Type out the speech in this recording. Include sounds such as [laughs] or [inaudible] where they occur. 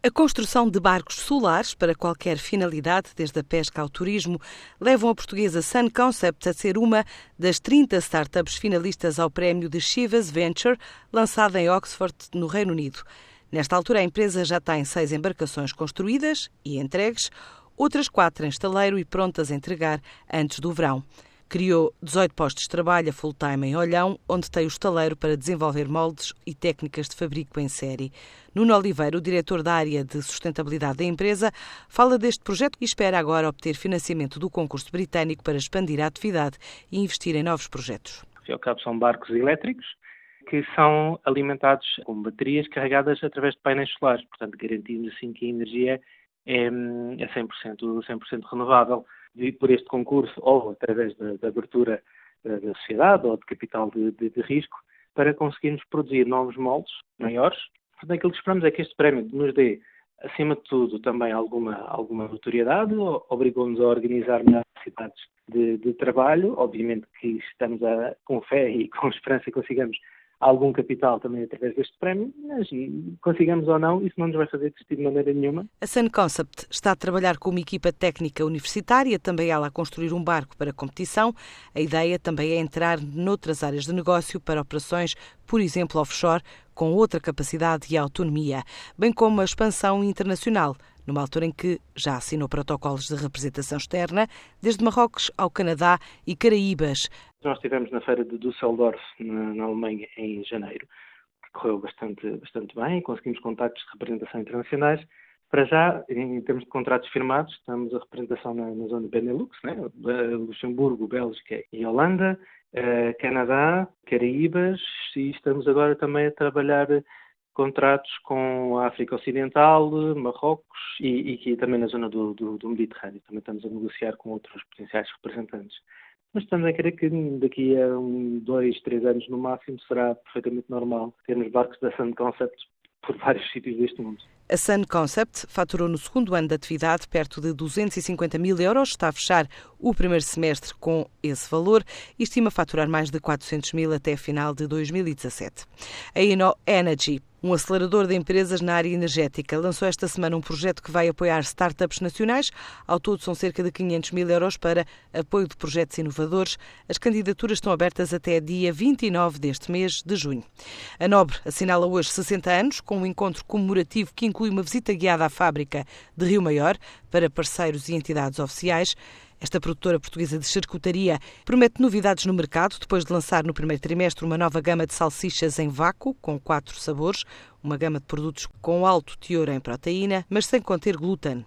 A construção de barcos solares para qualquer finalidade, desde a pesca ao turismo, levam a portuguesa Sun Concept a ser uma das 30 startups finalistas ao prémio de Chivas Venture, lançado em Oxford, no Reino Unido. Nesta altura, a empresa já tem seis embarcações construídas e entregues, outras quatro em estaleiro e prontas a entregar antes do verão. Criou 18 postos de trabalho a full-time em Olhão, onde tem o estaleiro para desenvolver moldes e técnicas de fabrico em série. Nuno Oliveira, o diretor da área de sustentabilidade da empresa, fala deste projeto e espera agora obter financiamento do concurso britânico para expandir a atividade e investir em novos projetos. Ao cabo, são barcos elétricos que são alimentados com baterias carregadas através de painéis solares. Portanto, garantimos assim que a energia é, é 100%, 100 renovável por este concurso ou através da, da abertura da, da, sociedade ou de capital de, de, de, risco para conseguirmos produzir novos moldes maiores. Portanto, aquilo que esperamos é que este prémio nos dê, acima de tudo, também alguma, alguma notoriedade, obrigou-nos a organizar melhores cidades de, de, trabalho. Obviamente que estamos a, com fé e [laughs] com esperança que consigamos algum capital também através deste prémio, mas consigamos ou não, isso não nos vai fazer desistir de maneira nenhuma. A Sun Concept está a trabalhar com uma equipa técnica universitária, também ela a construir um barco para competição. A ideia também é entrar noutras áreas de negócio para operações, por exemplo, offshore, com outra capacidade e autonomia, bem como a expansão internacional numa altura em que já assinou protocolos de representação externa, desde Marrocos ao Canadá e Caraíbas. Nós estivemos na feira de Düsseldorf, na, na Alemanha, em janeiro, que correu bastante, bastante bem, conseguimos contactos de representação internacionais. Para já, em termos de contratos firmados, estamos a representação na, na zona Benelux, né? Luxemburgo, Bélgica e Holanda, eh, Canadá, Caraíbas, e estamos agora também a trabalhar contratos com a África Ocidental, Marrocos e, e, também na zona do, do, do, Mediterrâneo. Também estamos a negociar com outros potenciais representantes. Mas estamos a querer que daqui a um, dois, três anos no máximo será perfeitamente normal termos barcos da Sun Concept por vários [laughs] sítios deste mundo. A Sun Concept faturou no segundo ano de atividade perto de 250 mil euros. Está a fechar o primeiro semestre com esse valor e estima faturar mais de 400 mil até final de 2017. A Inno Energy um acelerador de empresas na área energética lançou esta semana um projeto que vai apoiar startups nacionais. Ao todo, são cerca de 500 mil euros para apoio de projetos inovadores. As candidaturas estão abertas até dia 29 deste mês de junho. A Nobre assinala hoje 60 anos, com um encontro comemorativo que inclui uma visita guiada à fábrica de Rio Maior para parceiros e entidades oficiais. Esta produtora portuguesa de charcutaria promete novidades no mercado depois de lançar no primeiro trimestre uma nova gama de salsichas em vácuo, com quatro sabores, uma gama de produtos com alto teor em proteína, mas sem conter glúten.